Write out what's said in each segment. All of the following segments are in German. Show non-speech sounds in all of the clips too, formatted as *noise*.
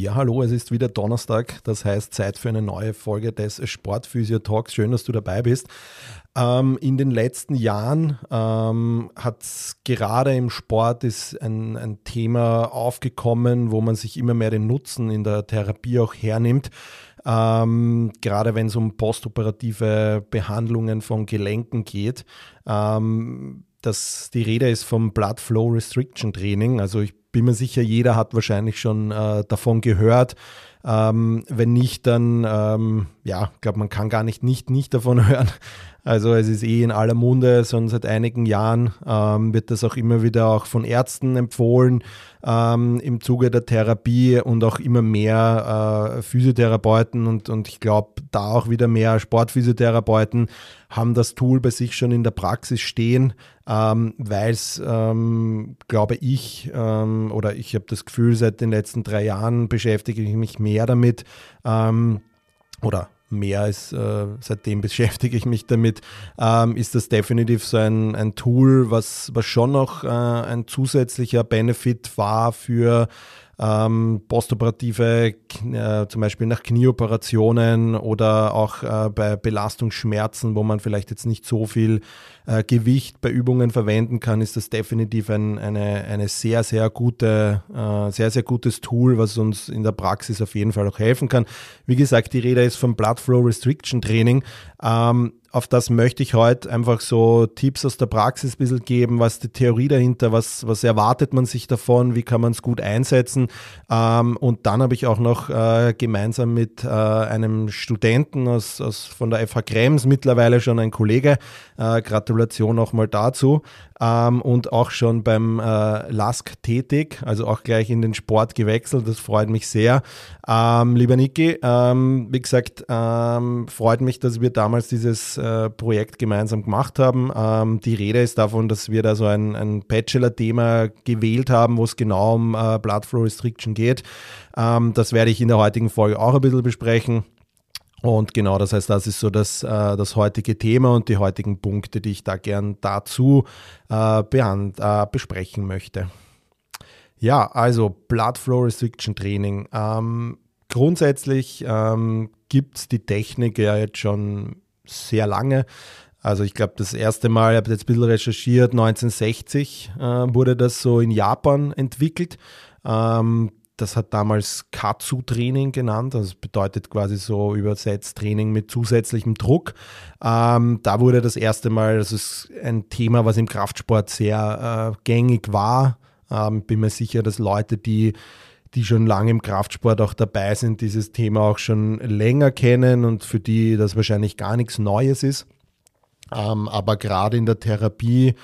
Ja, hallo, es ist wieder Donnerstag, das heißt Zeit für eine neue Folge des Sportphysio Talks. Schön, dass du dabei bist. Ähm, in den letzten Jahren ähm, hat gerade im Sport ist ein, ein Thema aufgekommen, wo man sich immer mehr den Nutzen in der Therapie auch hernimmt. Ähm, gerade wenn es um postoperative Behandlungen von Gelenken geht. Ähm, das, die Rede ist vom Blood Flow Restriction Training. Also ich bin mir sicher, jeder hat wahrscheinlich schon äh, davon gehört. Ähm, wenn nicht, dann, ähm, ja, ich glaube, man kann gar nicht, nicht, nicht davon *laughs* hören. Also es ist eh in aller Munde, schon seit einigen Jahren ähm, wird das auch immer wieder auch von Ärzten empfohlen ähm, im Zuge der Therapie und auch immer mehr äh, Physiotherapeuten und, und ich glaube da auch wieder mehr Sportphysiotherapeuten haben das Tool bei sich schon in der Praxis stehen, ähm, weil es, ähm, glaube ich, ähm, oder ich habe das Gefühl, seit den letzten drei Jahren beschäftige ich mich mehr damit ähm, oder mehr als äh, seitdem beschäftige ich mich damit, ähm, ist das definitiv so ein, ein Tool, was, was schon noch äh, ein zusätzlicher Benefit war für ähm, postoperative, äh, zum Beispiel nach Knieoperationen oder auch äh, bei Belastungsschmerzen, wo man vielleicht jetzt nicht so viel äh, Gewicht bei Übungen verwenden kann, ist das definitiv ein, eine, eine sehr, sehr gute, äh, sehr, sehr gutes Tool, was uns in der Praxis auf jeden Fall auch helfen kann. Wie gesagt, die Rede ist vom Blood Flow Restriction Training. Ähm, auf das möchte ich heute einfach so Tipps aus der Praxis ein bisschen geben, was die Theorie dahinter, was, was erwartet man sich davon, wie kann man es gut einsetzen. Ähm, und dann habe ich auch noch äh, gemeinsam mit äh, einem Studenten aus, aus, von der FH Krems, mittlerweile schon ein Kollege, äh, Gratulation auch dazu, ähm, und auch schon beim äh, LASK tätig, also auch gleich in den Sport gewechselt. Das freut mich sehr. Ähm, lieber Niki, ähm, wie gesagt, ähm, freut mich, dass wir damals dieses äh, Projekt gemeinsam gemacht haben. Ähm, die Rede ist davon, dass wir da so ein, ein Bachelor-Thema gewählt haben, wo es genau um äh, Blood Flow Restriction geht. Ähm, das werde ich in der heutigen Folge auch ein bisschen besprechen. Und genau, das heißt, das ist so das, äh, das heutige Thema und die heutigen Punkte, die ich da gern dazu äh, äh, besprechen möchte. Ja, also Blood Flow Restriction Training. Ähm, grundsätzlich ähm, gibt es die Technik ja jetzt schon sehr lange. Also ich glaube, das erste Mal, ich habe jetzt ein bisschen recherchiert, 1960 äh, wurde das so in Japan entwickelt. Ähm, das hat damals Katsu-Training genannt. Das bedeutet quasi so übersetzt Training mit zusätzlichem Druck. Ähm, da wurde das erste Mal, das ist ein Thema, was im Kraftsport sehr äh, gängig war. Ähm, bin mir sicher, dass Leute, die die schon lange im Kraftsport auch dabei sind, dieses Thema auch schon länger kennen und für die das wahrscheinlich gar nichts Neues ist. Ähm, aber gerade in der Therapie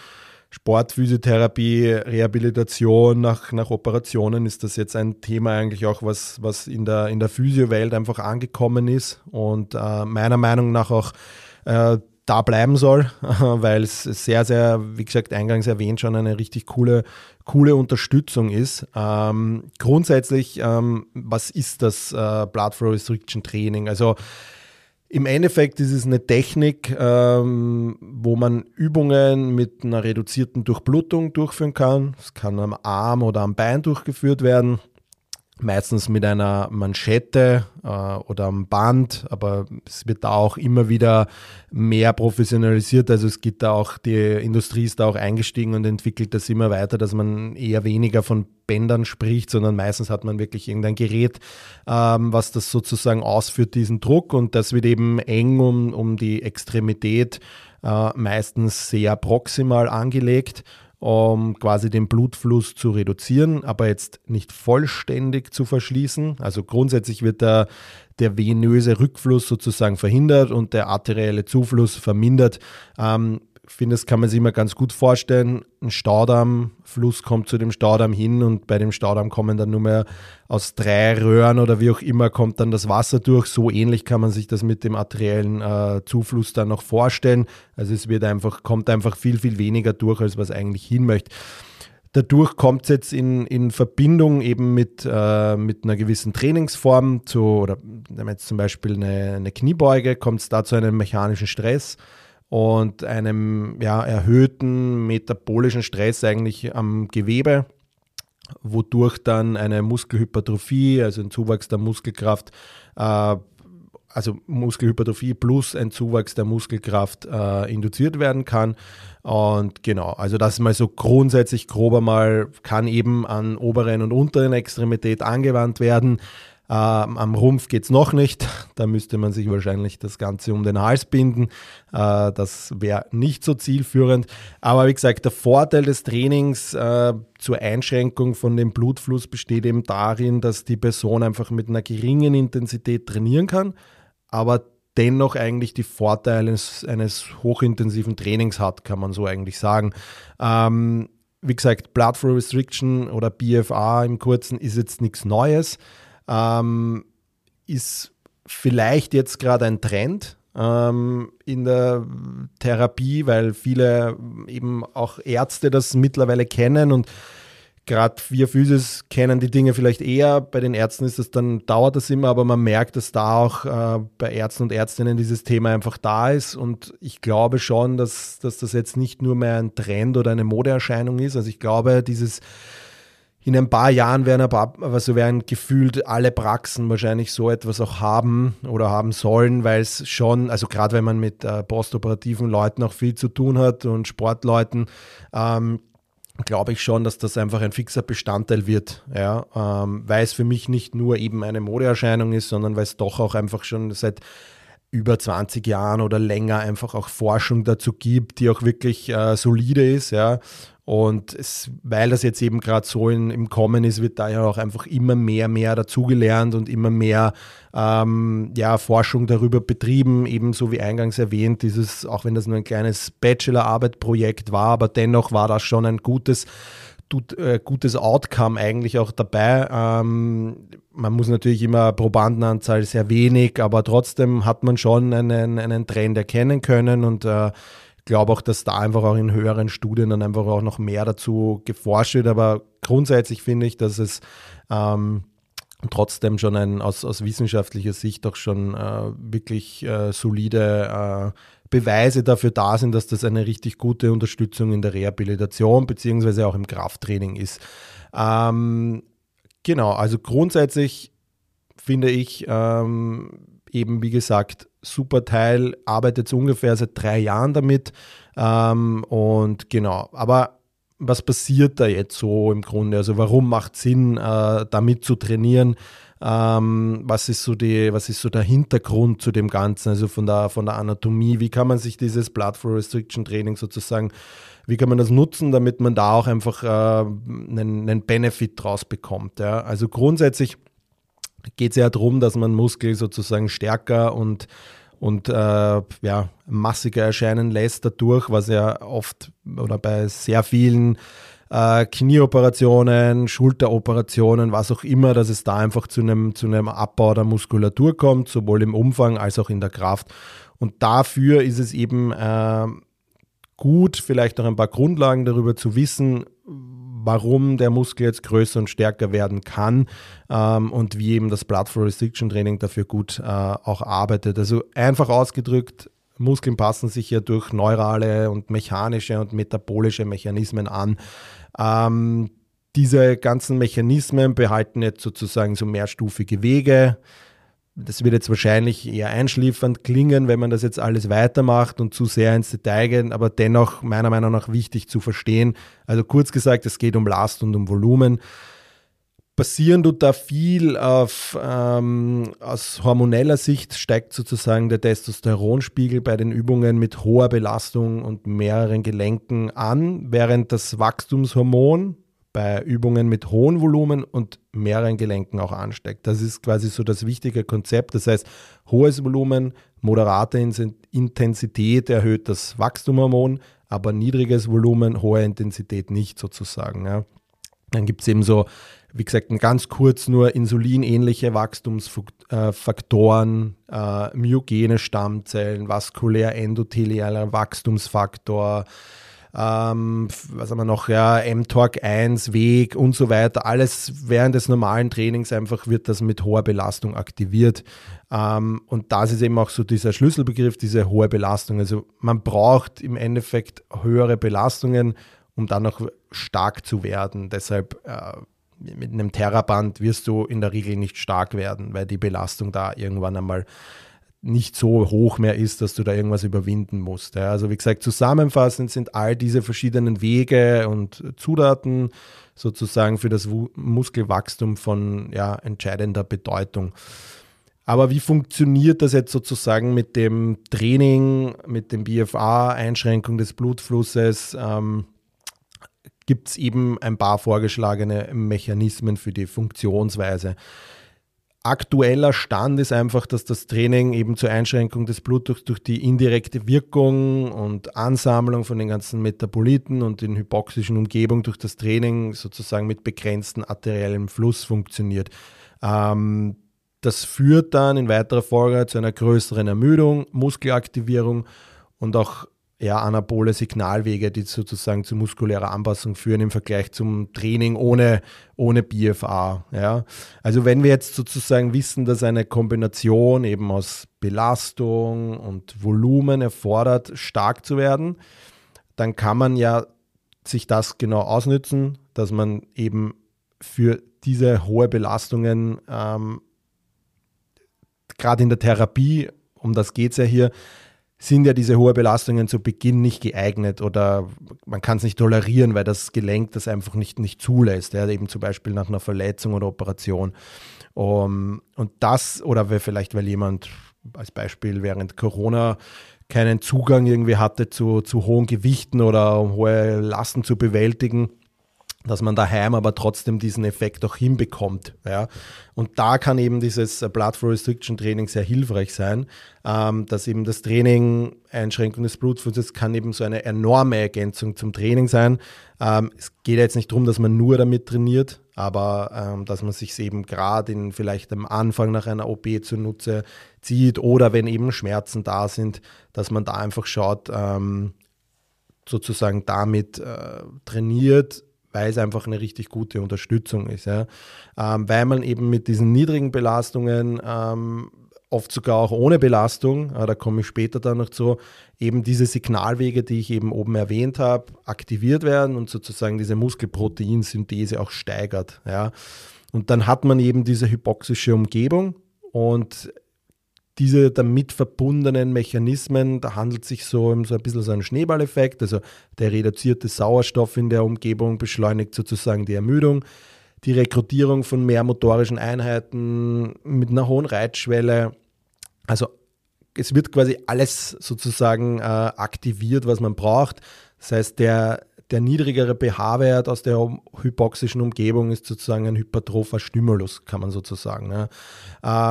Sportphysiotherapie, Rehabilitation nach, nach Operationen ist das jetzt ein Thema eigentlich auch, was, was in der, in der Physiowelt einfach angekommen ist und äh, meiner Meinung nach auch äh, da bleiben soll, *laughs* weil es sehr, sehr, wie gesagt, eingangs erwähnt, schon eine richtig coole, coole Unterstützung ist. Ähm, grundsätzlich, ähm, was ist das äh, Blood Flow Restriction Training? Also im Endeffekt ist es eine Technik, ähm, wo man Übungen mit einer reduzierten Durchblutung durchführen kann. Es kann am Arm oder am Bein durchgeführt werden meistens mit einer Manschette äh, oder am Band, aber es wird da auch immer wieder mehr professionalisiert. Also es gibt da auch, die Industrie ist da auch eingestiegen und entwickelt das immer weiter, dass man eher weniger von Bändern spricht, sondern meistens hat man wirklich irgendein Gerät, ähm, was das sozusagen ausführt, diesen Druck und das wird eben eng um, um die Extremität äh, meistens sehr proximal angelegt um quasi den Blutfluss zu reduzieren, aber jetzt nicht vollständig zu verschließen. Also grundsätzlich wird der, der venöse Rückfluss sozusagen verhindert und der arterielle Zufluss vermindert. Ähm, finde, das kann man sich immer ganz gut vorstellen. Ein Staudammfluss kommt zu dem Staudamm hin und bei dem Staudamm kommen dann nur mehr aus drei Röhren oder wie auch immer kommt dann das Wasser durch. So ähnlich kann man sich das mit dem arteriellen äh, Zufluss dann noch vorstellen. Also es wird einfach, kommt einfach viel, viel weniger durch, als was eigentlich hin möchte. Dadurch kommt es jetzt in, in Verbindung eben mit, äh, mit einer gewissen Trainingsform zu, oder wenn jetzt zum Beispiel eine, eine Kniebeuge, kommt es da zu einem mechanischen Stress und einem ja, erhöhten metabolischen Stress eigentlich am Gewebe, wodurch dann eine Muskelhypertrophie, also ein Zuwachs der Muskelkraft, äh, also Muskelhypertrophie plus ein Zuwachs der Muskelkraft äh, induziert werden kann. Und genau, also das mal so grundsätzlich grober mal, kann eben an oberen und unteren Extremität angewandt werden. Ähm, am Rumpf geht es noch nicht. Da müsste man sich wahrscheinlich das Ganze um den Hals binden. Äh, das wäre nicht so zielführend. Aber wie gesagt, der Vorteil des Trainings äh, zur Einschränkung von dem Blutfluss besteht eben darin, dass die Person einfach mit einer geringen Intensität trainieren kann, aber dennoch eigentlich die Vorteile eines, eines hochintensiven Trainings hat, kann man so eigentlich sagen. Ähm, wie gesagt, Blood Flow Restriction oder BFA im Kurzen ist jetzt nichts Neues ähm, ist vielleicht jetzt gerade ein Trend ähm, in der Therapie, weil viele eben auch Ärzte das mittlerweile kennen und gerade wir Physis kennen die Dinge vielleicht eher. Bei den Ärzten ist das dann, dauert das immer, aber man merkt, dass da auch äh, bei Ärzten und Ärztinnen dieses Thema einfach da ist. Und ich glaube schon, dass, dass das jetzt nicht nur mehr ein Trend oder eine Modeerscheinung ist. Also ich glaube, dieses in ein paar Jahren werden aber, also werden gefühlt alle Praxen wahrscheinlich so etwas auch haben oder haben sollen, weil es schon, also gerade wenn man mit äh, postoperativen Leuten auch viel zu tun hat und Sportleuten, ähm, glaube ich schon, dass das einfach ein fixer Bestandteil wird, ja, ähm, weil es für mich nicht nur eben eine Modeerscheinung ist, sondern weil es doch auch einfach schon seit über 20 Jahren oder länger einfach auch Forschung dazu gibt, die auch wirklich äh, solide ist, ja. Und es, weil das jetzt eben gerade so in, im Kommen ist, wird da ja auch einfach immer mehr, mehr dazugelernt und immer mehr ähm, ja, Forschung darüber betrieben. Ebenso wie eingangs erwähnt, dieses, auch wenn das nur ein kleines Bachelorarbeit-Projekt war, aber dennoch war das schon ein gutes, äh, gutes Outcome eigentlich auch dabei. Ähm, man muss natürlich immer Probandenanzahl sehr wenig, aber trotzdem hat man schon einen, einen Trend erkennen können und äh, glaube auch, dass da einfach auch in höheren Studien dann einfach auch noch mehr dazu geforscht wird. Aber grundsätzlich finde ich, dass es ähm, trotzdem schon ein, aus, aus wissenschaftlicher Sicht auch schon äh, wirklich äh, solide äh, Beweise dafür da sind, dass das eine richtig gute Unterstützung in der Rehabilitation beziehungsweise auch im Krafttraining ist. Ähm, genau, also grundsätzlich finde ich ähm, eben, wie gesagt, super Teil, arbeitet ungefähr seit drei Jahren damit. Ähm, und genau, aber was passiert da jetzt so im Grunde? Also warum macht Sinn, äh, damit zu trainieren? Ähm, was ist so die, was ist so der Hintergrund zu dem Ganzen, also von der, von der Anatomie? Wie kann man sich dieses Blood Flow Restriction Training sozusagen, wie kann man das nutzen, damit man da auch einfach äh, einen, einen Benefit draus bekommt? Ja? Also grundsätzlich geht es ja darum, dass man Muskel sozusagen stärker und, und äh, ja, massiger erscheinen lässt dadurch, was ja oft oder bei sehr vielen äh, Knieoperationen, Schulteroperationen, was auch immer, dass es da einfach zu einem, zu Abbau der Muskulatur kommt, sowohl im Umfang als auch in der Kraft. Und dafür ist es eben äh, gut, vielleicht noch ein paar Grundlagen darüber zu wissen, warum der Muskel jetzt größer und stärker werden kann ähm, und wie eben das Blood Flow Restriction Training dafür gut äh, auch arbeitet. Also einfach ausgedrückt, Muskeln passen sich ja durch neurale und mechanische und metabolische Mechanismen an. Ähm, diese ganzen Mechanismen behalten jetzt sozusagen so mehrstufige Wege das wird jetzt wahrscheinlich eher einschliefernd klingen, wenn man das jetzt alles weitermacht und zu sehr ins Detail geht, aber dennoch meiner Meinung nach wichtig zu verstehen. Also kurz gesagt, es geht um Last und um Volumen. Passieren tut da viel auf, ähm, aus hormoneller Sicht steigt sozusagen der Testosteronspiegel bei den Übungen mit hoher Belastung und mehreren Gelenken an, während das Wachstumshormon bei Übungen mit hohem Volumen und mehreren Gelenken auch ansteigt. Das ist quasi so das wichtige Konzept. Das heißt, hohes Volumen, moderate Intensität erhöht das Wachstumhormon, aber niedriges Volumen, hohe Intensität nicht sozusagen. Ja. Dann gibt es eben so, wie gesagt, ganz kurz nur insulinähnliche Wachstumsfaktoren, äh, myogene Stammzellen, vaskulär endothelialer Wachstumsfaktor, ähm, was haben wir noch, ja, mTORC 1, Weg und so weiter. Alles während des normalen Trainings einfach wird das mit hoher Belastung aktiviert. Ähm, und das ist eben auch so dieser Schlüsselbegriff, diese hohe Belastung. Also man braucht im Endeffekt höhere Belastungen, um dann noch stark zu werden. Deshalb äh, mit einem Terraband wirst du in der Regel nicht stark werden, weil die Belastung da irgendwann einmal nicht so hoch mehr ist, dass du da irgendwas überwinden musst. Also wie gesagt, zusammenfassend sind all diese verschiedenen Wege und Zutaten sozusagen für das Muskelwachstum von ja, entscheidender Bedeutung. Aber wie funktioniert das jetzt sozusagen mit dem Training, mit dem BFA, Einschränkung des Blutflusses? Ähm, Gibt es eben ein paar vorgeschlagene Mechanismen für die Funktionsweise aktueller Stand ist einfach, dass das Training eben zur Einschränkung des Blutdrucks durch die indirekte Wirkung und Ansammlung von den ganzen Metaboliten und den hypoxischen Umgebung durch das Training sozusagen mit begrenztem arteriellem Fluss funktioniert. Ähm, das führt dann in weiterer Folge zu einer größeren Ermüdung, Muskelaktivierung und auch ja, anabole Signalwege, die sozusagen zu muskulärer Anpassung führen im Vergleich zum Training ohne, ohne BFA. Ja. Also wenn wir jetzt sozusagen wissen, dass eine Kombination eben aus Belastung und Volumen erfordert, stark zu werden, dann kann man ja sich das genau ausnützen, dass man eben für diese hohe Belastungen ähm, gerade in der Therapie, um das geht es ja hier, sind ja diese hohen Belastungen zu Beginn nicht geeignet oder man kann es nicht tolerieren, weil das Gelenk das einfach nicht, nicht zulässt. Ja, eben zum Beispiel nach einer Verletzung oder Operation. Um, und das, oder vielleicht weil jemand als Beispiel während Corona keinen Zugang irgendwie hatte zu, zu hohen Gewichten oder um hohe Lasten zu bewältigen, dass man daheim aber trotzdem diesen Effekt auch hinbekommt. Ja. Und da kann eben dieses Blood Flow Restriction Training sehr hilfreich sein, ähm, dass eben das Training, Einschränkung des Blutflusses kann eben so eine enorme Ergänzung zum Training sein. Ähm, es geht jetzt nicht darum, dass man nur damit trainiert, aber ähm, dass man sich eben gerade in vielleicht am Anfang nach einer OP zunutze zieht oder wenn eben Schmerzen da sind, dass man da einfach schaut, ähm, sozusagen damit äh, trainiert, weil es einfach eine richtig gute Unterstützung ist. Ja. Ähm, weil man eben mit diesen niedrigen Belastungen, ähm, oft sogar auch ohne Belastung, da komme ich später dann noch zu, eben diese Signalwege, die ich eben oben erwähnt habe, aktiviert werden und sozusagen diese Muskelproteinsynthese auch steigert. Ja. Und dann hat man eben diese hypoxische Umgebung und diese damit verbundenen Mechanismen, da handelt es sich so um so ein bisschen so einen Schneeballeffekt. Also der reduzierte Sauerstoff in der Umgebung beschleunigt sozusagen die Ermüdung. Die Rekrutierung von mehr motorischen Einheiten mit einer hohen Reitschwelle. Also es wird quasi alles sozusagen äh, aktiviert, was man braucht. Das heißt, der, der niedrigere pH-Wert aus der hypoxischen Umgebung ist sozusagen ein hypertropher Stimulus, kann man sozusagen. Ja.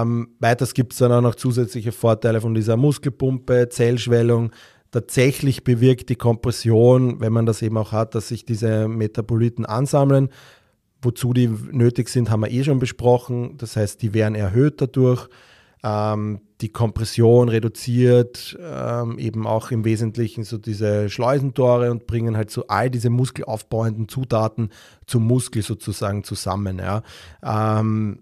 Ähm, weiters gibt es dann auch noch zusätzliche Vorteile von dieser Muskelpumpe, Zellschwellung. Tatsächlich bewirkt die Kompression, wenn man das eben auch hat, dass sich diese Metaboliten ansammeln. Wozu die nötig sind, haben wir eh schon besprochen. Das heißt, die werden erhöht dadurch. Ähm, die Kompression reduziert ähm, eben auch im Wesentlichen so diese Schleusentore und bringen halt so all diese muskelaufbauenden Zutaten zum Muskel sozusagen zusammen. Ja. Ähm,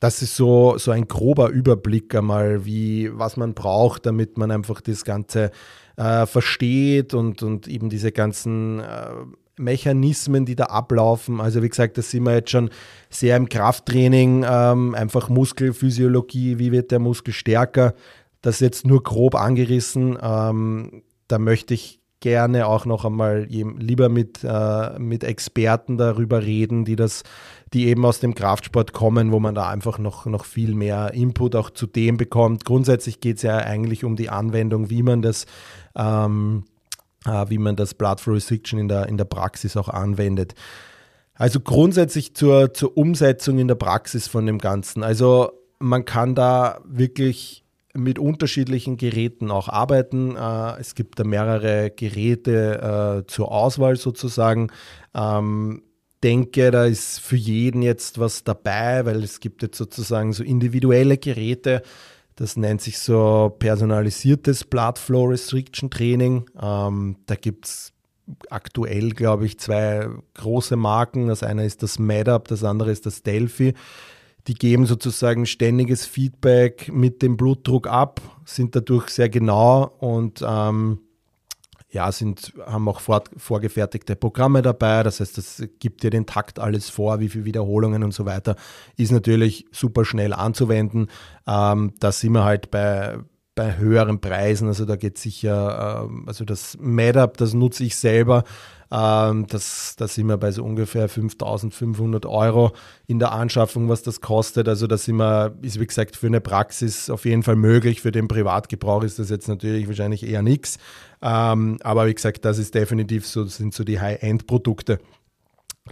das ist so, so ein grober Überblick einmal, wie, was man braucht, damit man einfach das Ganze äh, versteht und, und eben diese ganzen äh, Mechanismen, die da ablaufen. Also wie gesagt, da sind wir jetzt schon sehr im Krafttraining, ähm, einfach Muskelphysiologie, wie wird der Muskel stärker. Das jetzt nur grob angerissen. Ähm, da möchte ich gerne auch noch einmal lieber mit, äh, mit Experten darüber reden, die das, die eben aus dem Kraftsport kommen, wo man da einfach noch, noch viel mehr Input auch zu dem bekommt. Grundsätzlich geht es ja eigentlich um die Anwendung, wie man das ähm, äh, wie man das Blood Flow Restriction in der, in der Praxis auch anwendet. Also grundsätzlich zur, zur Umsetzung in der Praxis von dem Ganzen. Also man kann da wirklich mit unterschiedlichen Geräten auch arbeiten. Äh, es gibt da mehrere Geräte äh, zur Auswahl sozusagen. Ähm, denke, da ist für jeden jetzt was dabei, weil es gibt jetzt sozusagen so individuelle Geräte. Das nennt sich so personalisiertes Blood Flow Restriction Training. Ähm, da gibt es aktuell, glaube ich, zwei große Marken. Das eine ist das MedUp, das andere ist das Delphi. Die geben sozusagen ständiges Feedback mit dem Blutdruck ab, sind dadurch sehr genau und ähm, ja, sind, haben auch vor, vorgefertigte Programme dabei. Das heißt, das gibt dir den Takt alles vor, wie viele Wiederholungen und so weiter. Ist natürlich super schnell anzuwenden. Ähm, da sind wir halt bei, bei höheren Preisen. Also da geht sicher, ähm, also das MedUp, das nutze ich selber. Ähm, das, da sind wir bei so ungefähr 5500 Euro in der Anschaffung, was das kostet. Also das sind wir, ist wie gesagt für eine Praxis auf jeden Fall möglich. Für den Privatgebrauch ist das jetzt natürlich wahrscheinlich eher nichts. Ähm, aber wie gesagt, das ist definitiv so, sind so die High-End-Produkte.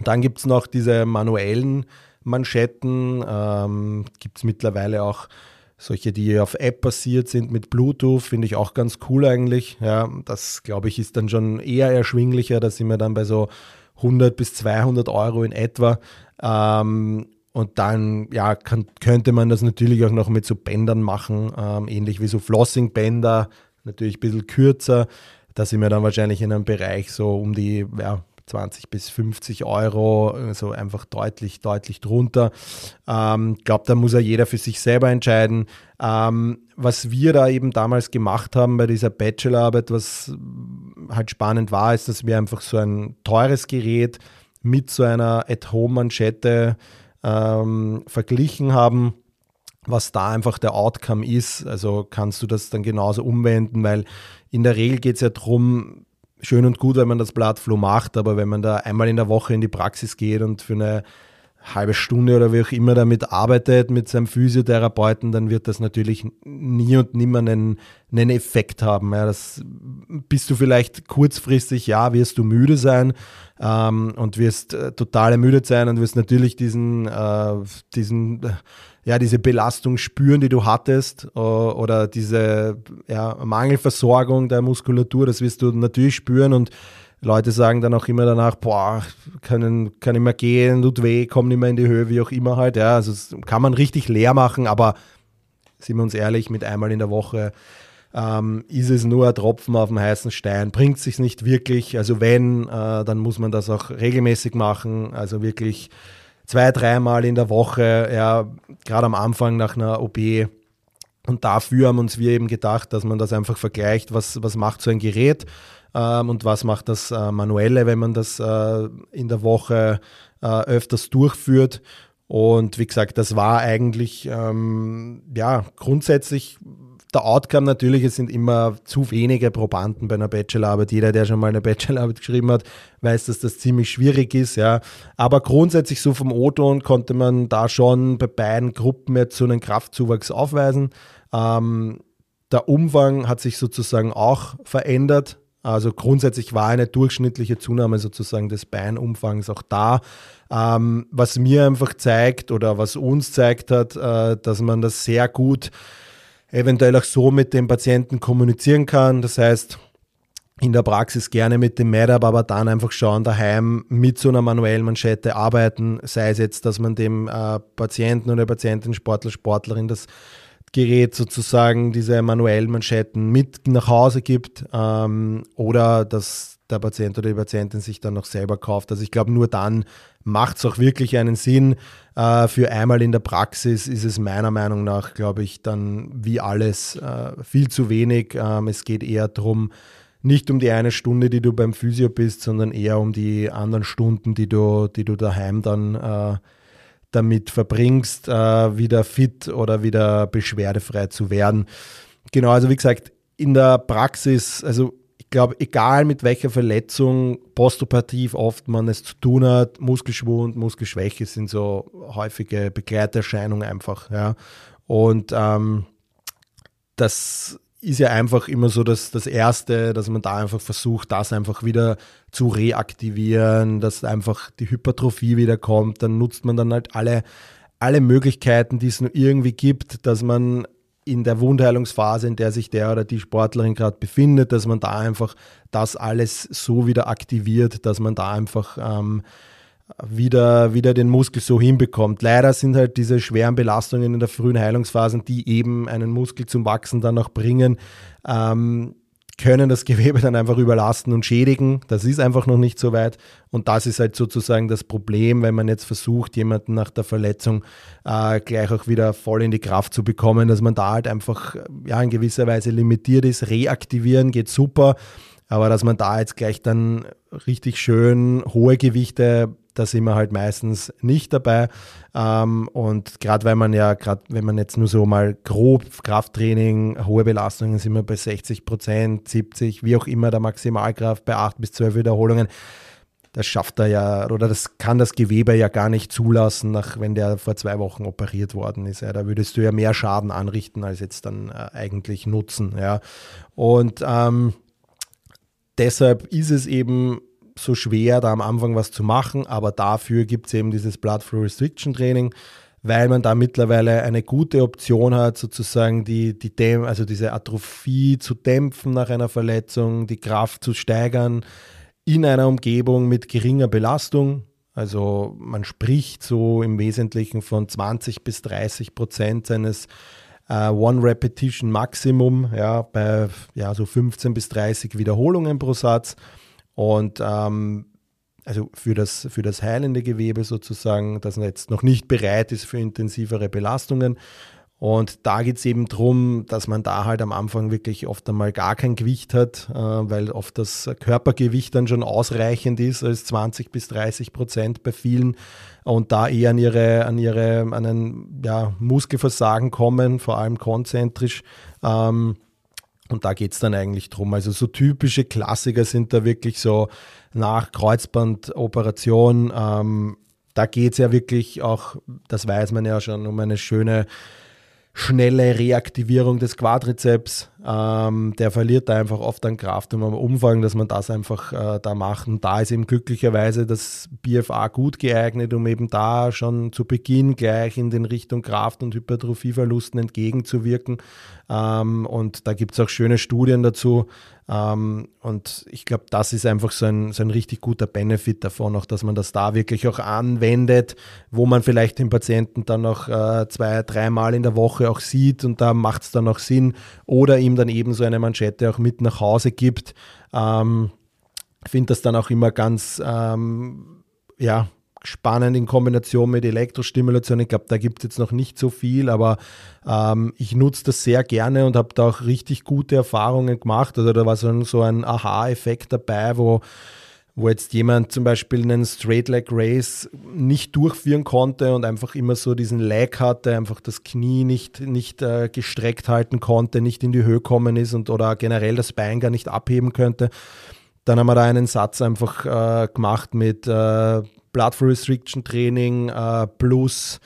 Dann gibt es noch diese manuellen Manschetten, gibt es mittlerweile auch solche, die auf App basiert sind mit Bluetooth, finde ich auch ganz cool eigentlich. Ja, das glaube ich ist dann schon eher erschwinglicher. Da sind wir dann bei so 100 bis 200 Euro in etwa. Ähm, und dann ja, kann, könnte man das natürlich auch noch mit so Bändern machen, ähm, ähnlich wie so Flossing-Bänder, natürlich ein bisschen kürzer. Da sind wir dann wahrscheinlich in einem Bereich so um die ja, 20 bis 50 Euro, also einfach deutlich, deutlich drunter. Ich ähm, glaube, da muss ja jeder für sich selber entscheiden. Ähm, was wir da eben damals gemacht haben bei dieser Bachelorarbeit, was halt spannend war, ist, dass wir einfach so ein teures Gerät mit so einer At-Home-Manschette ähm, verglichen haben was da einfach der Outcome ist. Also kannst du das dann genauso umwenden, weil in der Regel geht es ja darum, schön und gut, wenn man das Bloodflow macht, aber wenn man da einmal in der Woche in die Praxis geht und für eine halbe Stunde oder wie auch immer damit arbeitet mit seinem Physiotherapeuten, dann wird das natürlich nie und nimmer einen, einen Effekt haben. Ja, das bist du vielleicht kurzfristig, ja, wirst du müde sein ähm, und wirst äh, total ermüdet sein und wirst natürlich diesen, äh, diesen ja, diese Belastung spüren, die du hattest, äh, oder diese ja, Mangelversorgung der Muskulatur, das wirst du natürlich spüren und Leute sagen dann auch immer danach, boah, können, kann nicht mehr gehen, tut weh, komm nicht mehr in die Höhe, wie auch immer halt. Ja, also kann man richtig leer machen, aber sind wir uns ehrlich, mit einmal in der Woche ähm, ist es nur ein Tropfen auf dem heißen Stein, bringt sich nicht wirklich. Also wenn, äh, dann muss man das auch regelmäßig machen, also wirklich zwei, dreimal in der Woche, ja, gerade am Anfang nach einer OP. Und dafür haben uns wir eben gedacht, dass man das einfach vergleicht, was, was macht so ein Gerät ähm, und was macht das äh, manuelle, wenn man das äh, in der Woche äh, öfters durchführt. Und wie gesagt, das war eigentlich ähm, ja grundsätzlich der Outcome natürlich, es sind immer zu wenige Probanden bei einer Bachelorarbeit. Jeder, der schon mal eine Bachelorarbeit geschrieben hat, weiß, dass das ziemlich schwierig ist. Ja. Aber grundsätzlich so vom O-Ton konnte man da schon bei beiden Gruppen jetzt so einen Kraftzuwachs aufweisen. Ähm, der Umfang hat sich sozusagen auch verändert. Also grundsätzlich war eine durchschnittliche Zunahme sozusagen des Beinumfangs auch da. Ähm, was mir einfach zeigt oder was uns zeigt hat, äh, dass man das sehr gut eventuell auch so mit dem Patienten kommunizieren kann. Das heißt, in der Praxis gerne mit dem MedUp, aber dann einfach schauen, daheim mit so einer manuellen Manschette arbeiten, sei es jetzt, dass man dem äh, Patienten oder Patientin, Sportler, Sportlerin das Gerät sozusagen, diese manuellen Manschetten mit nach Hause gibt ähm, oder dass der Patient oder die Patientin sich dann noch selber kauft. Also ich glaube, nur dann macht es auch wirklich einen Sinn. Äh, für einmal in der Praxis ist es meiner Meinung nach, glaube ich, dann wie alles äh, viel zu wenig. Ähm, es geht eher darum, nicht um die eine Stunde, die du beim Physio bist, sondern eher um die anderen Stunden, die du, die du daheim dann äh, damit verbringst, äh, wieder fit oder wieder beschwerdefrei zu werden. Genau, also wie gesagt, in der Praxis, also ich glaube, egal mit welcher Verletzung postoperativ oft man es zu tun hat, Muskelschwund, Muskelschwäche sind so häufige Begleiterscheinungen einfach. Ja. Und ähm, das ist ja einfach immer so das, das Erste, dass man da einfach versucht, das einfach wieder zu reaktivieren, dass einfach die Hypertrophie wieder kommt. Dann nutzt man dann halt alle, alle Möglichkeiten, die es nur irgendwie gibt, dass man in der Wundheilungsphase, in der sich der oder die Sportlerin gerade befindet, dass man da einfach das alles so wieder aktiviert, dass man da einfach ähm, wieder, wieder den Muskel so hinbekommt. Leider sind halt diese schweren Belastungen in der frühen Heilungsphase, die eben einen Muskel zum Wachsen dann auch bringen, ähm, können das Gewebe dann einfach überlasten und schädigen. Das ist einfach noch nicht so weit. Und das ist halt sozusagen das Problem, wenn man jetzt versucht, jemanden nach der Verletzung äh, gleich auch wieder voll in die Kraft zu bekommen, dass man da halt einfach ja, in gewisser Weise limitiert ist. Reaktivieren geht super. Aber dass man da jetzt gleich dann richtig schön hohe Gewichte da sind wir halt meistens nicht dabei. Ähm, und gerade weil man ja, gerade wenn man jetzt nur so mal grob Krafttraining, hohe Belastungen sind wir bei 60 Prozent, 70, wie auch immer der Maximalkraft bei 8 bis 12 Wiederholungen. Das schafft er ja, oder das kann das Gewebe ja gar nicht zulassen, nach, wenn der vor zwei Wochen operiert worden ist. Ja. Da würdest du ja mehr Schaden anrichten, als jetzt dann äh, eigentlich nutzen. Ja. Und ähm, deshalb ist es eben so schwer, da am Anfang was zu machen, aber dafür gibt es eben dieses Blood Flow Restriction Training, weil man da mittlerweile eine gute Option hat, sozusagen die, die Däm also diese Atrophie zu dämpfen nach einer Verletzung, die Kraft zu steigern in einer Umgebung mit geringer Belastung. Also man spricht so im Wesentlichen von 20 bis 30 Prozent seines Uh, One Repetition Maximum, ja, bei ja, so 15 bis 30 Wiederholungen pro Satz. Und ähm, also für das, für das heilende Gewebe sozusagen, das jetzt noch nicht bereit ist für intensivere Belastungen. Und da geht es eben darum, dass man da halt am Anfang wirklich oft einmal gar kein Gewicht hat, äh, weil oft das Körpergewicht dann schon ausreichend ist als 20 bis 30 Prozent bei vielen und da eher an ihre, an ihre, an einen ja, Muskelversagen kommen, vor allem konzentrisch. Ähm, und da geht es dann eigentlich drum. Also so typische Klassiker sind da wirklich so nach Kreuzbandoperation. Ähm, da geht es ja wirklich auch, das weiß man ja schon, um eine schöne schnelle Reaktivierung des Quadrizeps. Ähm, der verliert da einfach oft an Kraft und am Umfang, dass man das einfach äh, da macht. Und da ist eben glücklicherweise das BFA gut geeignet, um eben da schon zu Beginn gleich in den Richtung Kraft- und Hypertrophieverlusten entgegenzuwirken. Ähm, und da gibt es auch schöne Studien dazu, ähm, und ich glaube, das ist einfach so ein, so ein richtig guter Benefit davon, auch dass man das da wirklich auch anwendet, wo man vielleicht den Patienten dann noch äh, zwei, dreimal in der Woche auch sieht und da macht es dann auch Sinn oder ihm dann eben so eine Manschette auch mit nach Hause gibt. Ähm, finde das dann auch immer ganz, ähm, ja, spannend in Kombination mit Elektrostimulation. Ich glaube, da gibt es jetzt noch nicht so viel, aber ähm, ich nutze das sehr gerne und habe da auch richtig gute Erfahrungen gemacht. Also da war so ein, so ein Aha-Effekt dabei, wo wo jetzt jemand zum Beispiel einen Straight Leg Race nicht durchführen konnte und einfach immer so diesen Lag hatte, einfach das Knie nicht, nicht äh, gestreckt halten konnte, nicht in die Höhe kommen ist und oder generell das Bein gar nicht abheben könnte. Dann haben wir da einen Satz einfach äh, gemacht mit äh, Blood Flow Restriction Training äh, plus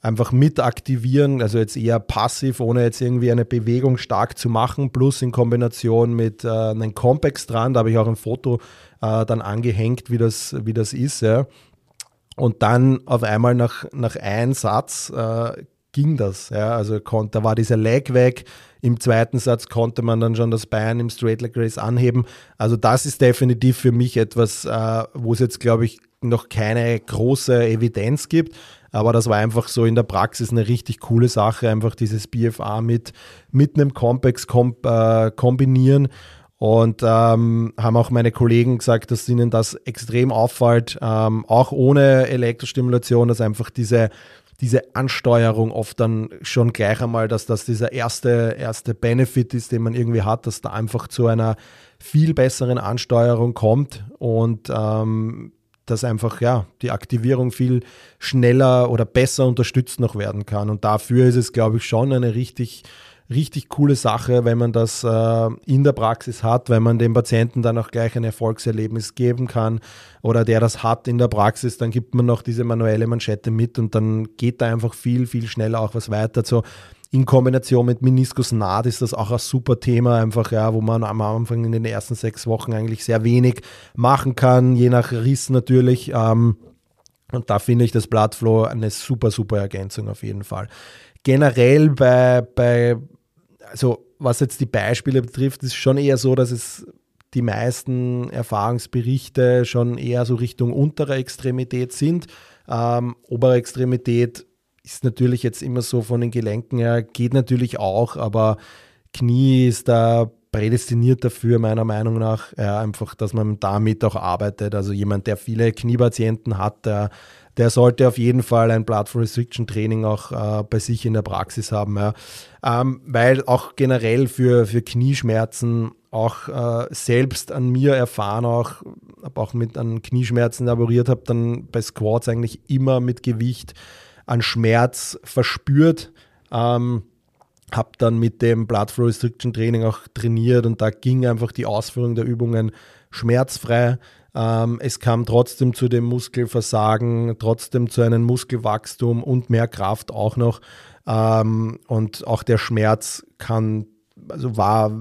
einfach mit aktivieren, also jetzt eher passiv, ohne jetzt irgendwie eine Bewegung stark zu machen, plus in Kombination mit äh, einem Compex dran, da habe ich auch ein Foto äh, dann angehängt, wie das, wie das ist. Ja. Und dann auf einmal nach, nach einem Satz äh, ging das. Ja. Also konnte, da war dieser Leg weg. Im zweiten Satz konnte man dann schon das Bein im Straight Leg Race anheben. Also das ist definitiv für mich etwas, äh, wo es jetzt, glaube ich, noch keine große Evidenz gibt. Aber das war einfach so in der Praxis eine richtig coole Sache, einfach dieses BFA mit, mit einem Compex komp, äh, kombinieren. Und ähm, haben auch meine Kollegen gesagt, dass ihnen das extrem auffällt, ähm, auch ohne Elektrostimulation, dass einfach diese, diese Ansteuerung oft dann schon gleich einmal, dass das dieser erste, erste Benefit ist, den man irgendwie hat, dass da einfach zu einer viel besseren Ansteuerung kommt und ähm, dass einfach ja die Aktivierung viel schneller oder besser unterstützt noch werden kann. Und dafür ist es, glaube ich, schon eine richtig richtig coole Sache, wenn man das äh, in der Praxis hat, wenn man dem Patienten dann auch gleich ein Erfolgserlebnis geben kann oder der das hat in der Praxis, dann gibt man noch diese manuelle Manschette mit und dann geht da einfach viel, viel schneller auch was weiter. So in Kombination mit Meniskusnaht ist das auch ein super Thema, einfach ja, wo man am Anfang in den ersten sechs Wochen eigentlich sehr wenig machen kann, je nach Riss natürlich. Ähm, und da finde ich das Bloodflow eine super, super Ergänzung auf jeden Fall. Generell bei, bei also was jetzt die Beispiele betrifft, ist schon eher so, dass es die meisten Erfahrungsberichte schon eher so Richtung untere Extremität sind. Ähm, obere Extremität ist natürlich jetzt immer so von den Gelenken her, geht natürlich auch, aber Knie ist da prädestiniert dafür, meiner Meinung nach, ja, einfach, dass man damit auch arbeitet. Also jemand, der viele Kniepatienten hat, der der sollte auf jeden Fall ein Blood Restriction Training auch äh, bei sich in der Praxis haben. Ja. Ähm, weil auch generell für, für Knieschmerzen auch äh, selbst an mir erfahren, auch, habe auch mit an Knieschmerzen laboriert, habe dann bei Squats eigentlich immer mit Gewicht an Schmerz verspürt. Ähm, habe dann mit dem Blood Flow Restriction Training auch trainiert und da ging einfach die Ausführung der Übungen schmerzfrei. Ähm, es kam trotzdem zu dem Muskelversagen, trotzdem zu einem Muskelwachstum und mehr Kraft auch noch. Ähm, und auch der Schmerz kann, also war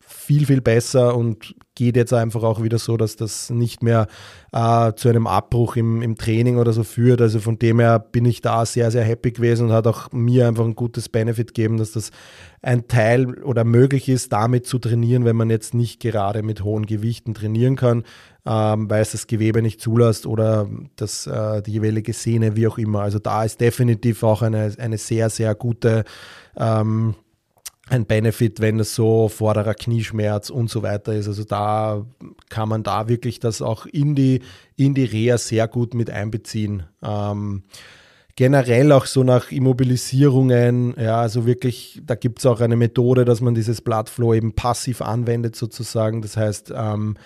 viel, viel besser und geht jetzt einfach auch wieder so, dass das nicht mehr äh, zu einem Abbruch im, im Training oder so führt. Also von dem her bin ich da sehr, sehr happy gewesen und hat auch mir einfach ein gutes Benefit gegeben, dass das ein Teil oder möglich ist, damit zu trainieren, wenn man jetzt nicht gerade mit hohen Gewichten trainieren kann, ähm, weil es das Gewebe nicht zulässt oder das, äh, die jeweilige Sehne, wie auch immer. Also da ist definitiv auch eine, eine sehr, sehr gute ähm, ein Benefit, wenn es so vorderer Knieschmerz und so weiter ist. Also da kann man da wirklich das auch in die, in die Reha sehr gut mit einbeziehen. Ähm, generell auch so nach Immobilisierungen, ja, also wirklich, da gibt es auch eine Methode, dass man dieses Bloodflow eben passiv anwendet sozusagen. Das heißt, ähm,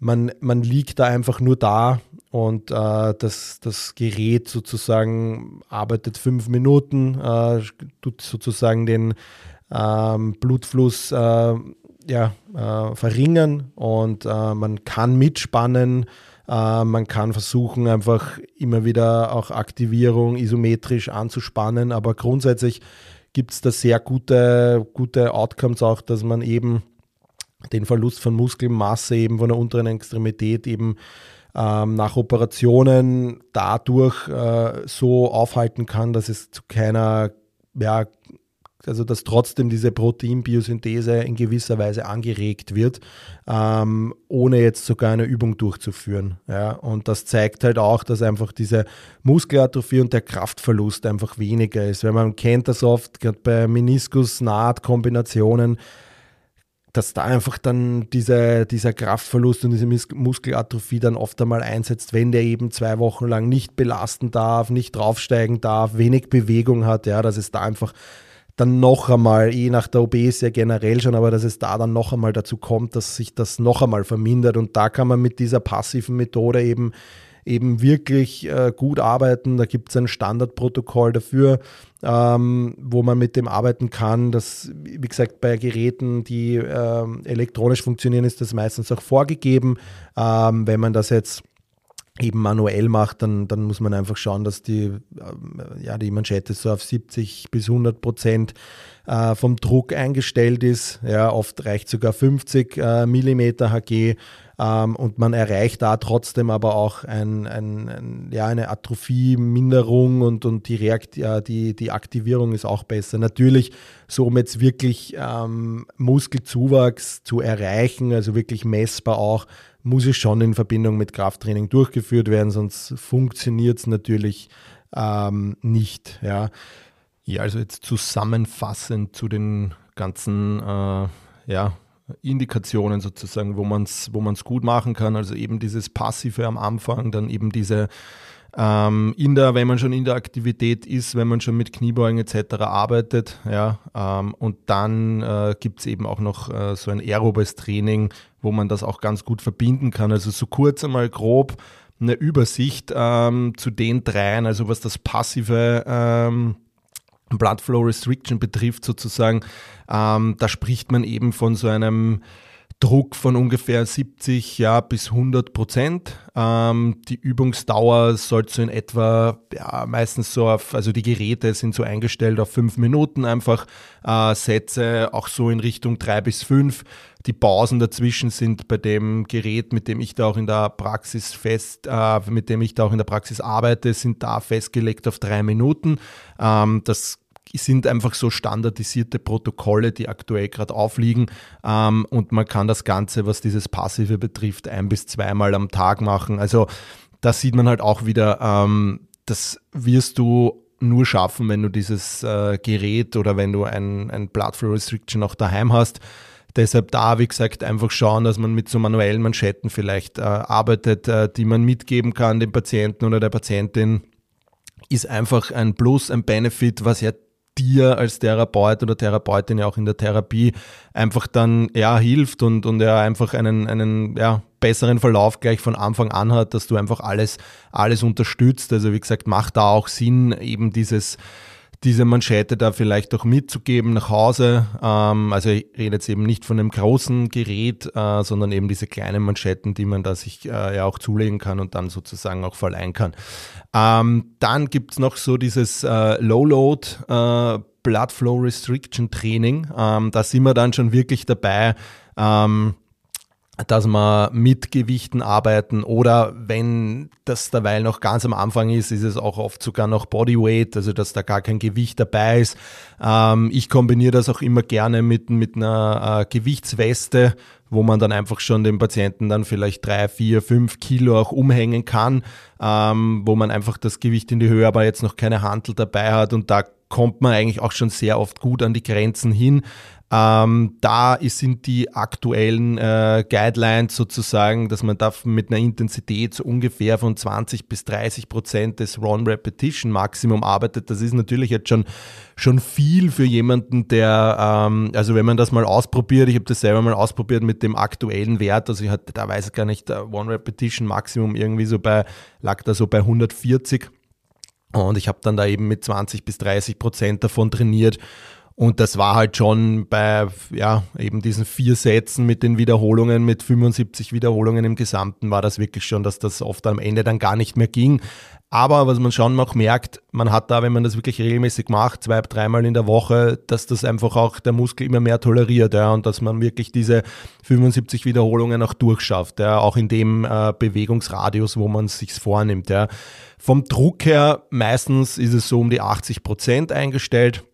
man, man liegt da einfach nur da und äh, das, das Gerät sozusagen arbeitet fünf Minuten, äh, tut sozusagen den ähm, Blutfluss äh, ja, äh, verringern und äh, man kann mitspannen. Äh, man kann versuchen, einfach immer wieder auch Aktivierung isometrisch anzuspannen, aber grundsätzlich gibt es da sehr gute, gute Outcomes auch, dass man eben den Verlust von Muskelmasse eben von der unteren Extremität eben ähm, nach Operationen dadurch äh, so aufhalten kann, dass es zu keiner ja, also dass trotzdem diese Proteinbiosynthese in gewisser Weise angeregt wird, ähm, ohne jetzt sogar eine Übung durchzuführen. Ja? Und das zeigt halt auch, dass einfach diese Muskelatrophie und der Kraftverlust einfach weniger ist. Weil man kennt das oft, gerade bei Meniskus-Naht-Kombinationen, dass da einfach dann diese, dieser Kraftverlust und diese Muskelatrophie dann oft einmal einsetzt, wenn der eben zwei Wochen lang nicht belasten darf, nicht draufsteigen darf, wenig Bewegung hat, ja, dass es da einfach dann noch einmal, je nach der OB ist ja generell schon, aber dass es da dann noch einmal dazu kommt, dass sich das noch einmal vermindert. Und da kann man mit dieser passiven Methode eben, eben wirklich äh, gut arbeiten. Da gibt es ein Standardprotokoll dafür, ähm, wo man mit dem arbeiten kann. Das, wie gesagt, bei Geräten, die äh, elektronisch funktionieren, ist das meistens auch vorgegeben. Ähm, wenn man das jetzt eben manuell macht, dann, dann muss man einfach schauen, dass die, äh, ja, die Manschette so auf 70 bis 100 Prozent äh, vom Druck eingestellt ist. Ja, oft reicht sogar 50 äh, Millimeter HG ähm, und man erreicht da trotzdem aber auch ein, ein, ein ja, eine Atrophie-Minderung und, und die, Reakt ja, die, die Aktivierung ist auch besser. Natürlich, so um jetzt wirklich ähm, Muskelzuwachs zu erreichen, also wirklich messbar auch, muss es schon in Verbindung mit Krafttraining durchgeführt werden, sonst funktioniert es natürlich ähm, nicht. Ja. ja, also jetzt zusammenfassend zu den ganzen äh, ja, Indikationen sozusagen, wo man es wo man's gut machen kann. Also eben dieses Passive am Anfang, dann eben diese ähm, in der, wenn man schon in der Aktivität ist, wenn man schon mit Kniebeugen etc. arbeitet, ja, ähm, und dann äh, gibt es eben auch noch äh, so ein aerobes Training, wo man das auch ganz gut verbinden kann. Also so kurz einmal grob eine Übersicht ähm, zu den dreien, also was das passive ähm, Blood Flow Restriction betrifft sozusagen, ähm, da spricht man eben von so einem Druck von ungefähr 70 ja, bis 100 Prozent. Ähm, die Übungsdauer sollte so in etwa, ja, meistens so auf, also die Geräte sind so eingestellt auf fünf Minuten einfach, äh, Sätze auch so in Richtung drei bis fünf. Die Pausen dazwischen sind bei dem Gerät, mit dem ich da auch in der Praxis fest, äh, mit dem ich da auch in der Praxis arbeite, sind da festgelegt auf drei Minuten. Ähm, das sind einfach so standardisierte Protokolle, die aktuell gerade aufliegen. Ähm, und man kann das Ganze, was dieses Passive betrifft, ein bis zweimal am Tag machen. Also da sieht man halt auch wieder, ähm, das wirst du nur schaffen, wenn du dieses äh, Gerät oder wenn du ein, ein Blood Flow Restriction auch daheim hast. Deshalb da, wie gesagt, einfach schauen, dass man mit so manuellen Manschetten vielleicht äh, arbeitet, äh, die man mitgeben kann dem Patienten oder der Patientin. Ist einfach ein Plus, ein Benefit, was ja dir als Therapeut oder Therapeutin ja auch in der Therapie einfach dann ja hilft und, und er einfach einen, einen ja, besseren Verlauf gleich von Anfang an hat, dass du einfach alles, alles unterstützt. Also wie gesagt, macht da auch Sinn, eben dieses diese Manschette da vielleicht auch mitzugeben nach Hause. Ähm, also ich rede jetzt eben nicht von einem großen Gerät, äh, sondern eben diese kleinen Manschetten, die man da sich äh, ja auch zulegen kann und dann sozusagen auch verleihen kann. Ähm, dann gibt's noch so dieses äh, Low-Load äh, Blood Flow Restriction Training. Ähm, da sind wir dann schon wirklich dabei. Ähm, dass wir mit Gewichten arbeiten oder wenn das derweil noch ganz am Anfang ist, ist es auch oft sogar noch Bodyweight, also dass da gar kein Gewicht dabei ist. Ähm, ich kombiniere das auch immer gerne mit, mit einer äh, Gewichtsweste, wo man dann einfach schon den Patienten dann vielleicht drei, vier, fünf Kilo auch umhängen kann, ähm, wo man einfach das Gewicht in die Höhe, aber jetzt noch keine Handel dabei hat und da kommt man eigentlich auch schon sehr oft gut an die Grenzen hin. Ähm, da sind die aktuellen äh, Guidelines sozusagen, dass man da mit einer Intensität so ungefähr von 20 bis 30 Prozent des Run Repetition Maximum arbeitet. Das ist natürlich jetzt schon, schon viel für jemanden, der, ähm, also wenn man das mal ausprobiert, ich habe das selber mal ausprobiert mit dem aktuellen Wert, also ich hatte, da weiß ich gar nicht, One Repetition Maximum irgendwie so bei, lag da so bei 140. Und ich habe dann da eben mit 20 bis 30 Prozent davon trainiert und das war halt schon bei ja, eben diesen vier Sätzen mit den Wiederholungen, mit 75 Wiederholungen im Gesamten, war das wirklich schon, dass das oft am Ende dann gar nicht mehr ging. Aber was man schon auch merkt, man hat da, wenn man das wirklich regelmäßig macht, zwei, dreimal in der Woche, dass das einfach auch der Muskel immer mehr toleriert ja, und dass man wirklich diese 75 Wiederholungen auch durchschafft, ja, auch in dem äh, Bewegungsradius, wo man es sich vornimmt. Ja. Vom Druck her, meistens ist es so um die 80 Prozent eingestellt.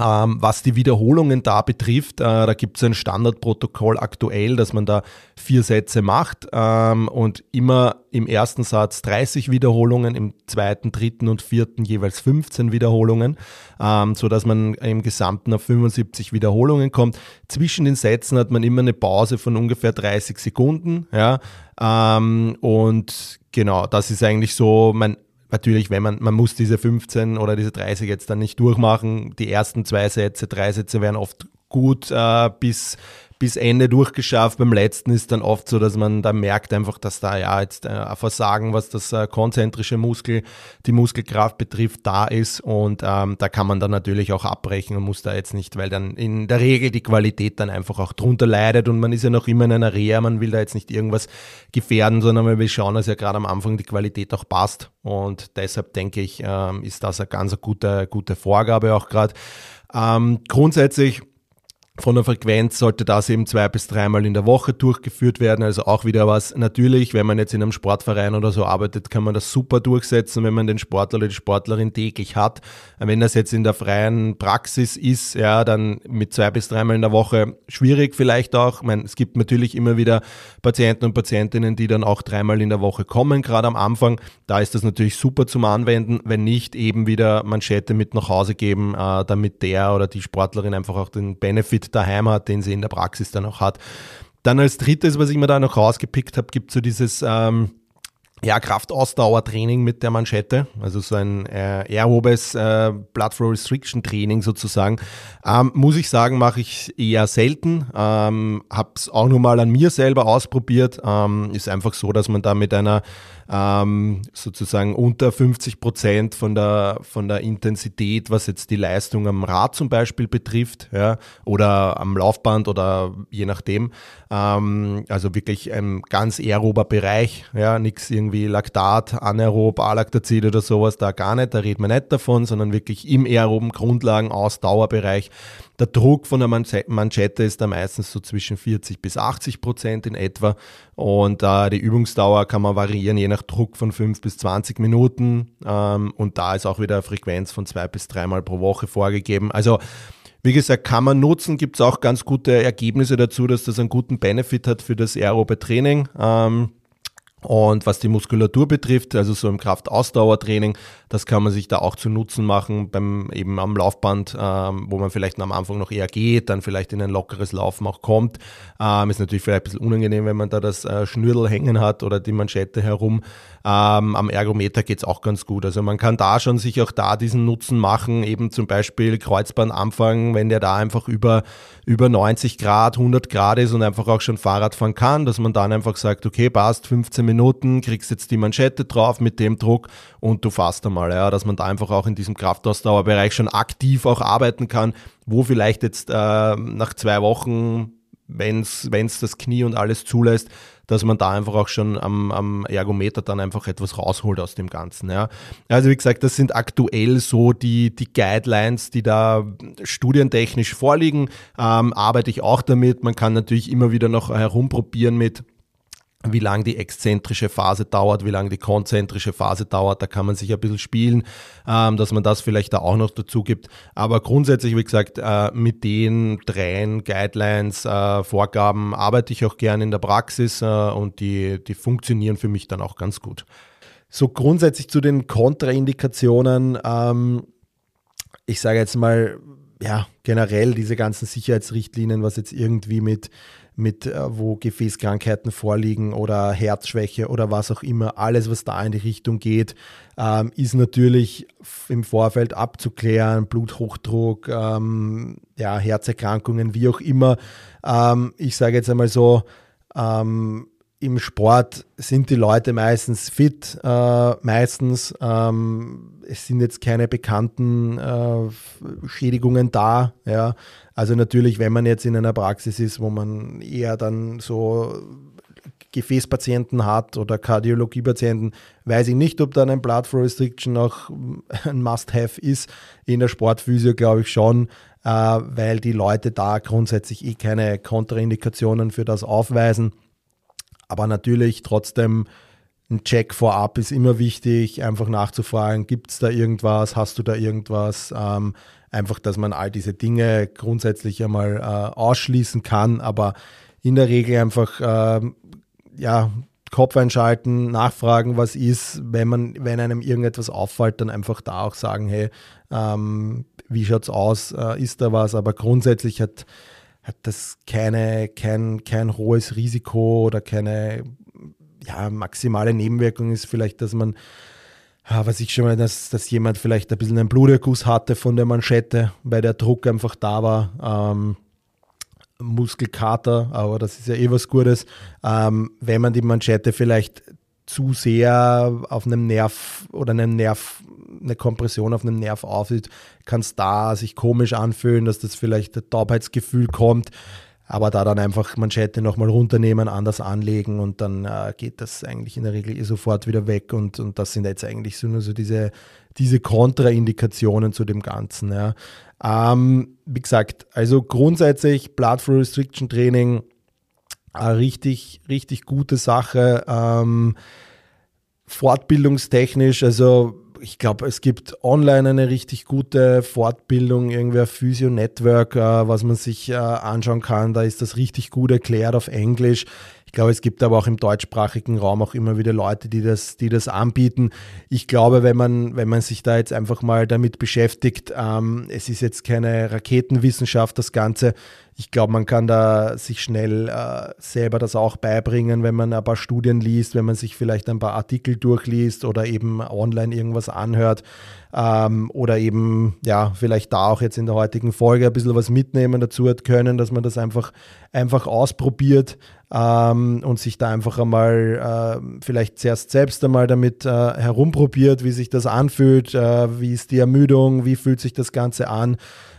Ähm, was die Wiederholungen da betrifft, äh, da gibt es ein Standardprotokoll aktuell, dass man da vier Sätze macht ähm, und immer im ersten Satz 30 Wiederholungen, im zweiten, dritten und vierten jeweils 15 Wiederholungen, ähm, so dass man im Gesamten auf 75 Wiederholungen kommt. Zwischen den Sätzen hat man immer eine Pause von ungefähr 30 Sekunden, ja, ähm, und genau, das ist eigentlich so mein natürlich, wenn man, man muss diese 15 oder diese 30 jetzt dann nicht durchmachen. Die ersten zwei Sätze, drei Sätze werden oft gut äh, bis, bis Ende durchgeschafft. Beim letzten ist dann oft so, dass man da merkt einfach, dass da ja jetzt äh, ein Versagen, was das äh, konzentrische Muskel, die Muskelkraft betrifft, da ist. Und ähm, da kann man dann natürlich auch abbrechen und muss da jetzt nicht, weil dann in der Regel die Qualität dann einfach auch drunter leidet und man ist ja noch immer in einer Reha, man will da jetzt nicht irgendwas gefährden, sondern man will schauen, dass ja gerade am Anfang die Qualität auch passt. Und deshalb denke ich, ähm, ist das eine ganz gute, gute Vorgabe auch gerade. Ähm, grundsätzlich von der Frequenz sollte das eben zwei bis dreimal in der Woche durchgeführt werden. Also auch wieder was. Natürlich, wenn man jetzt in einem Sportverein oder so arbeitet, kann man das super durchsetzen, wenn man den Sportler oder die Sportlerin täglich hat. Wenn das jetzt in der freien Praxis ist, ja, dann mit zwei bis dreimal in der Woche schwierig vielleicht auch. Ich meine, es gibt natürlich immer wieder Patienten und Patientinnen, die dann auch dreimal in der Woche kommen, gerade am Anfang. Da ist das natürlich super zum Anwenden. Wenn nicht, eben wieder Manschette mit nach Hause geben, äh, damit der oder die Sportlerin einfach auch den Benefit daheim hat, den sie in der Praxis dann auch hat. Dann als drittes, was ich mir da noch rausgepickt habe, gibt es so dieses ähm, ja, Kraftausdauertraining mit der Manschette, also so ein äh, aerobes äh, Blood Flow Restriction Training sozusagen. Ähm, muss ich sagen, mache ich eher selten. Ähm, habe es auch nur mal an mir selber ausprobiert. Ähm, ist einfach so, dass man da mit einer ähm, sozusagen unter 50 Prozent von der, von der Intensität, was jetzt die Leistung am Rad zum Beispiel betrifft, ja, oder am Laufband oder je nachdem. Ähm, also wirklich ein ganz aerober Bereich, ja, nichts irgendwie Laktat, Anaerob, Alaktazid oder sowas, da gar nicht, da reden wir nicht davon, sondern wirklich im aeroben Grundlagen, Ausdauerbereich. Der Druck von der Manschette ist da meistens so zwischen 40 bis 80 Prozent in etwa. Und äh, die Übungsdauer kann man variieren, je nach Druck von 5 bis 20 Minuten. Ähm, und da ist auch wieder eine Frequenz von zwei bis dreimal pro Woche vorgegeben. Also wie gesagt, kann man nutzen, gibt es auch ganz gute Ergebnisse dazu, dass das einen guten Benefit hat für das aerobe Training. Ähm, und was die Muskulatur betrifft, also so im Kraftausdauertraining, das kann man sich da auch zu Nutzen machen, beim eben am Laufband, ähm, wo man vielleicht am Anfang noch eher geht, dann vielleicht in ein lockeres Laufen auch kommt. Ähm, ist natürlich vielleicht ein bisschen unangenehm, wenn man da das äh, Schnürdel hängen hat oder die Manschette herum. Ähm, am Ergometer geht's auch ganz gut. Also man kann da schon sich auch da diesen Nutzen machen, eben zum Beispiel Kreuzband anfangen, wenn der da einfach über, über 90 Grad, 100 Grad ist und einfach auch schon Fahrrad fahren kann, dass man dann einfach sagt, okay, passt, 15 Minuten, kriegst jetzt die Manschette drauf mit dem Druck und du fährst einmal, ja, dass man da einfach auch in diesem Kraftausdauerbereich schon aktiv auch arbeiten kann, wo vielleicht jetzt äh, nach zwei Wochen wenn es das Knie und alles zulässt, dass man da einfach auch schon am, am Ergometer dann einfach etwas rausholt aus dem Ganzen. Ja. Also wie gesagt, das sind aktuell so die, die Guidelines, die da studientechnisch vorliegen. Ähm, arbeite ich auch damit. Man kann natürlich immer wieder noch herumprobieren mit wie lang die exzentrische Phase dauert, wie lang die konzentrische Phase dauert. Da kann man sich ein bisschen spielen, ähm, dass man das vielleicht da auch noch dazu gibt. Aber grundsätzlich, wie gesagt, äh, mit den dreien Guidelines, äh, Vorgaben arbeite ich auch gerne in der Praxis äh, und die, die funktionieren für mich dann auch ganz gut. So grundsätzlich zu den Kontraindikationen. Ähm, ich sage jetzt mal, ja, generell diese ganzen Sicherheitsrichtlinien, was jetzt irgendwie mit mit äh, wo Gefäßkrankheiten vorliegen oder Herzschwäche oder was auch immer, alles, was da in die Richtung geht, ähm, ist natürlich im Vorfeld abzuklären, Bluthochdruck, ähm, ja, Herzerkrankungen, wie auch immer. Ähm, ich sage jetzt einmal so, ähm, im Sport sind die Leute meistens fit, äh, meistens. Ähm, es sind jetzt keine bekannten äh, Schädigungen da. Ja. Also natürlich, wenn man jetzt in einer Praxis ist, wo man eher dann so Gefäßpatienten hat oder Kardiologiepatienten, weiß ich nicht, ob dann ein Blood Flow Restriction auch *laughs* ein Must-Have ist. In der Sportphysio glaube ich schon, äh, weil die Leute da grundsätzlich eh keine Kontraindikationen für das aufweisen. Aber natürlich trotzdem ein Check vorab ist immer wichtig, einfach nachzufragen, gibt es da irgendwas, hast du da irgendwas? Ähm, einfach, dass man all diese Dinge grundsätzlich einmal äh, ausschließen kann, aber in der Regel einfach äh, ja, Kopf einschalten, nachfragen, was ist, wenn man, wenn einem irgendetwas auffällt, dann einfach da auch sagen, hey, ähm, wie schaut's aus, äh, ist da was? Aber grundsätzlich hat hat das keine, kein, kein hohes Risiko oder keine ja, maximale Nebenwirkung ist vielleicht, dass man, ja, was ich schon mal, dass, dass jemand vielleicht ein bisschen einen Bluterguss hatte von der Manschette, weil der Druck einfach da war. Ähm, Muskelkater, aber das ist ja eh was Gutes. Ähm, wenn man die Manschette vielleicht zu sehr auf einem Nerv oder einem Nerv, eine Kompression auf einem Nerv aufsieht, kann es da sich komisch anfühlen, dass das vielleicht ein Taubheitsgefühl kommt. Aber da dann einfach Manschette nochmal runternehmen, anders anlegen und dann äh, geht das eigentlich in der Regel eh sofort wieder weg. Und, und das sind jetzt eigentlich so nur so diese, diese Kontraindikationen zu dem Ganzen. Ja. Ähm, wie gesagt, also grundsätzlich Blood Flow Restriction Training eine richtig, richtig gute Sache. Ähm, fortbildungstechnisch, also ich glaube, es gibt online eine richtig gute Fortbildung, irgendwie ein Physio Network, äh, was man sich äh, anschauen kann. Da ist das richtig gut erklärt auf Englisch. Ich glaube, es gibt aber auch im deutschsprachigen Raum auch immer wieder Leute, die das, die das anbieten. Ich glaube, wenn man, wenn man sich da jetzt einfach mal damit beschäftigt, ähm, es ist jetzt keine Raketenwissenschaft, das Ganze. Ich glaube, man kann da sich schnell äh, selber das auch beibringen, wenn man ein paar Studien liest, wenn man sich vielleicht ein paar Artikel durchliest oder eben online irgendwas anhört ähm, oder eben, ja, vielleicht da auch jetzt in der heutigen Folge ein bisschen was mitnehmen dazu hat können, dass man das einfach, einfach ausprobiert. Ähm, und sich da einfach einmal äh, vielleicht zuerst selbst einmal damit äh, herumprobiert, wie sich das anfühlt, äh, wie ist die Ermüdung, wie fühlt sich das Ganze an.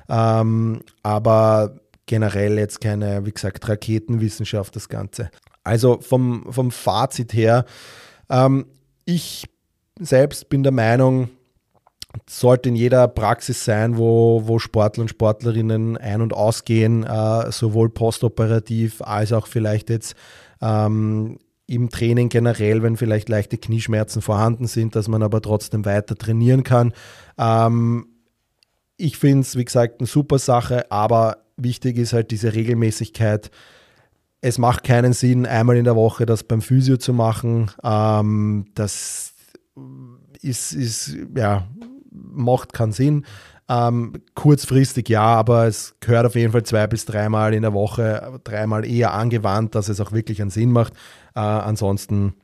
Ähm, aber generell jetzt keine, wie gesagt, Raketenwissenschaft das Ganze. Also vom, vom Fazit her, ähm, ich selbst bin der Meinung, sollte in jeder Praxis sein, wo, wo Sportler und Sportlerinnen ein- und ausgehen, äh, sowohl postoperativ als auch vielleicht jetzt ähm, im Training generell, wenn vielleicht leichte Knieschmerzen vorhanden sind, dass man aber trotzdem weiter trainieren kann. Ähm, ich finde es, wie gesagt, eine super Sache, aber wichtig ist halt diese Regelmäßigkeit. Es macht keinen Sinn, einmal in der Woche das beim Physio zu machen. Ähm, das ist, ist, ja, macht keinen Sinn. Ähm, kurzfristig ja, aber es gehört auf jeden Fall zwei bis dreimal in der Woche, dreimal eher angewandt, dass es auch wirklich einen Sinn macht. Äh, ansonsten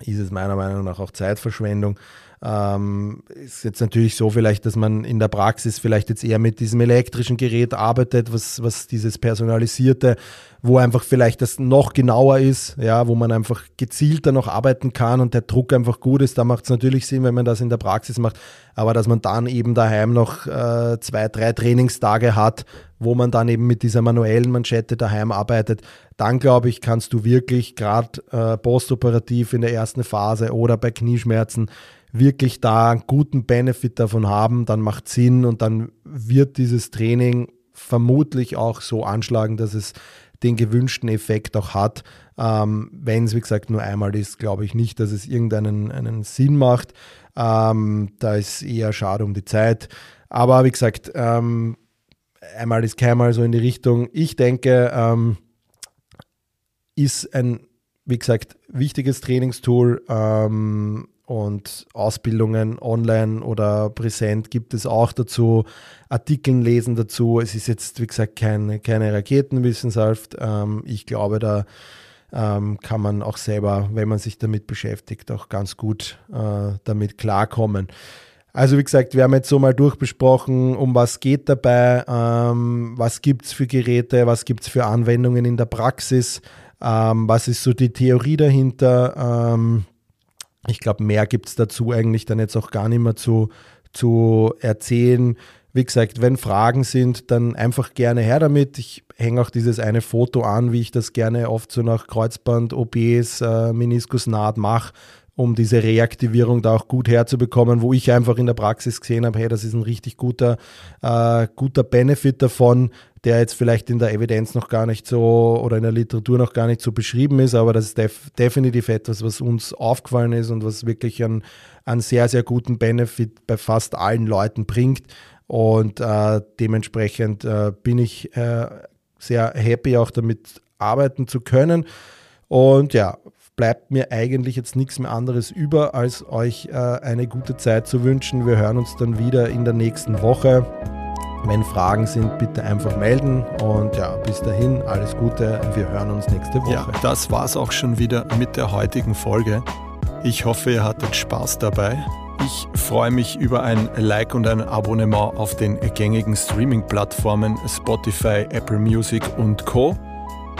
ist es meiner Meinung nach auch Zeitverschwendung. Ähm, ist jetzt natürlich so vielleicht, dass man in der Praxis vielleicht jetzt eher mit diesem elektrischen Gerät arbeitet, was, was dieses personalisierte, wo einfach vielleicht das noch genauer ist, ja, wo man einfach gezielter noch arbeiten kann und der Druck einfach gut ist. Da macht es natürlich Sinn, wenn man das in der Praxis macht, aber dass man dann eben daheim noch äh, zwei, drei Trainingstage hat, wo man dann eben mit dieser manuellen Manschette daheim arbeitet, dann glaube ich, kannst du wirklich gerade äh, postoperativ in der ersten Phase oder bei Knieschmerzen wirklich da einen guten Benefit davon haben, dann macht Sinn und dann wird dieses Training vermutlich auch so anschlagen, dass es den gewünschten Effekt auch hat. Ähm, Wenn es, wie gesagt, nur einmal ist, glaube ich nicht, dass es irgendeinen einen Sinn macht. Ähm, da ist eher schade um die Zeit. Aber wie gesagt, ähm, einmal ist keinmal so in die Richtung. Ich denke, ähm, ist ein, wie gesagt, wichtiges Trainingstool. Ähm, und Ausbildungen online oder präsent gibt es auch dazu, Artikeln lesen dazu. Es ist jetzt, wie gesagt, keine, keine Raketenwissenschaft. Ähm, ich glaube, da ähm, kann man auch selber, wenn man sich damit beschäftigt, auch ganz gut äh, damit klarkommen. Also wie gesagt, wir haben jetzt so mal durchbesprochen, um was geht dabei, ähm, was gibt es für Geräte, was gibt es für Anwendungen in der Praxis, ähm, was ist so die Theorie dahinter ähm, ich glaube, mehr gibt es dazu eigentlich dann jetzt auch gar nicht mehr zu, zu erzählen. Wie gesagt, wenn Fragen sind, dann einfach gerne her damit. Ich hänge auch dieses eine Foto an, wie ich das gerne oft so nach Kreuzband, OPs, äh, Meniskusnaht mache, um diese Reaktivierung da auch gut herzubekommen, wo ich einfach in der Praxis gesehen habe, hey, das ist ein richtig guter, äh, guter Benefit davon, der jetzt vielleicht in der Evidenz noch gar nicht so oder in der Literatur noch gar nicht so beschrieben ist, aber das ist def definitiv etwas, was uns aufgefallen ist und was wirklich einen, einen sehr, sehr guten Benefit bei fast allen Leuten bringt. Und äh, dementsprechend äh, bin ich äh, sehr happy, auch damit arbeiten zu können. Und ja, bleibt mir eigentlich jetzt nichts mehr anderes über, als euch äh, eine gute Zeit zu wünschen. Wir hören uns dann wieder in der nächsten Woche. Wenn Fragen sind, bitte einfach melden. Und ja, bis dahin, alles Gute. Wir hören uns nächste Woche. Ja, das war's auch schon wieder mit der heutigen Folge. Ich hoffe, ihr hattet Spaß dabei. Ich freue mich über ein Like und ein Abonnement auf den gängigen Streaming-Plattformen Spotify, Apple Music und Co.